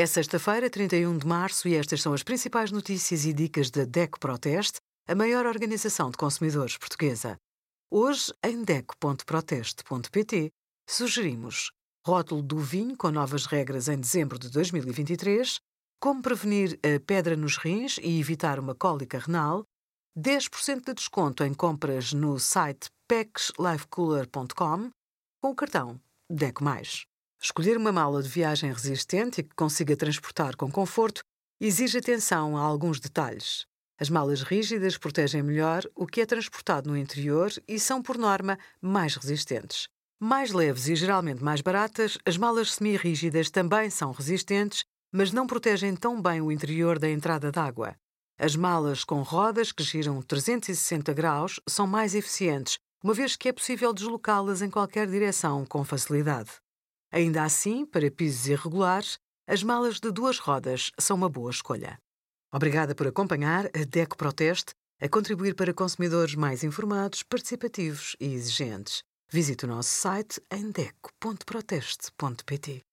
É sexta-feira, 31 de março, e estas são as principais notícias e dicas da DECO Proteste, a maior organização de consumidores portuguesa. Hoje, em DECO.proteste.pt, sugerimos rótulo do vinho com novas regras em dezembro de 2023, como prevenir a pedra nos rins e evitar uma cólica renal, 10% de desconto em compras no site pexlifecooler.com com o cartão DECO+. Escolher uma mala de viagem resistente e que consiga transportar com conforto exige atenção a alguns detalhes. As malas rígidas protegem melhor o que é transportado no interior e são, por norma, mais resistentes. Mais leves e geralmente mais baratas, as malas semi-rígidas também são resistentes, mas não protegem tão bem o interior da entrada d'água. As malas com rodas que giram 360 graus são mais eficientes, uma vez que é possível deslocá-las em qualquer direção com facilidade. Ainda assim, para pisos irregulares, as malas de duas rodas são uma boa escolha. Obrigada por acompanhar a DECO Proteste a contribuir para consumidores mais informados, participativos e exigentes. Visite o nosso site em deco.proteste.pt.